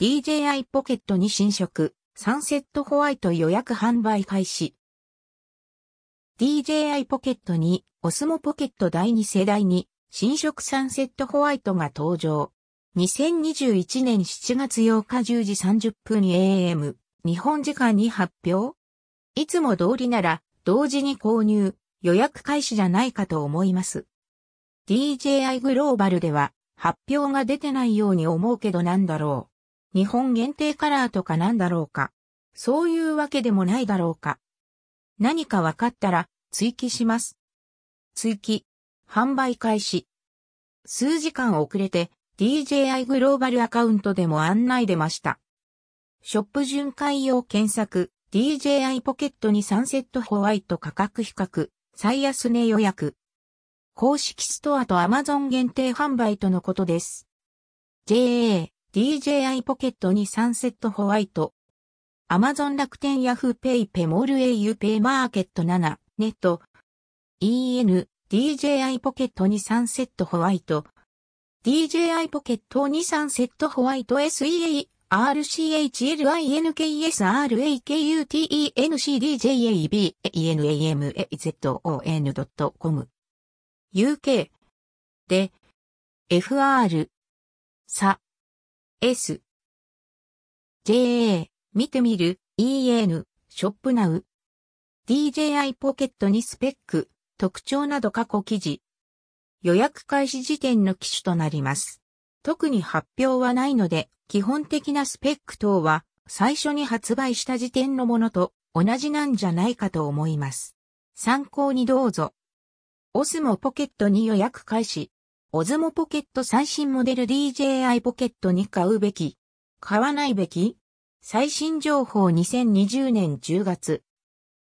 DJI ポケットに新色、サンセットホワイト予約販売開始。DJI ポケットに、オスモポケット第2世代に、新色サンセットホワイトが登場。2021年7月8日10時30分 AM、日本時間に発表いつも通りなら、同時に購入、予約開始じゃないかと思います。DJI グローバルでは、発表が出てないように思うけどなんだろう。日本限定カラーとかなんだろうか。そういうわけでもないだろうか。何かわかったら追記します。追記。販売開始。数時間遅れて DJI グローバルアカウントでも案内出ました。ショップ巡回用検索 DJI ポケットにサンセットホワイト価格比較最安値予約。公式ストアと Amazon 限定販売とのことです。JA DJI ポケットにサンセットホワイト。Amazon 楽天ヤフーペイペモール au ペイマーケット7ネット。EN DJI ポケットにサンセットホワイト。DJI ポケットにサンセットホワイト SEA RCHLINKESRAKUTENCDJAB ENAMAZON.com UK で FR さ S。JA、見てみる、EN、ショップナウ。DJI ポケットにスペック、特徴など過去記事。予約開始時点の機種となります。特に発表はないので、基本的なスペック等は、最初に発売した時点のものと同じなんじゃないかと思います。参考にどうぞ。オスモポケットに予約開始。オズモポケット最新モデル DJI ポケットに買うべき買わないべき最新情報2020年10月。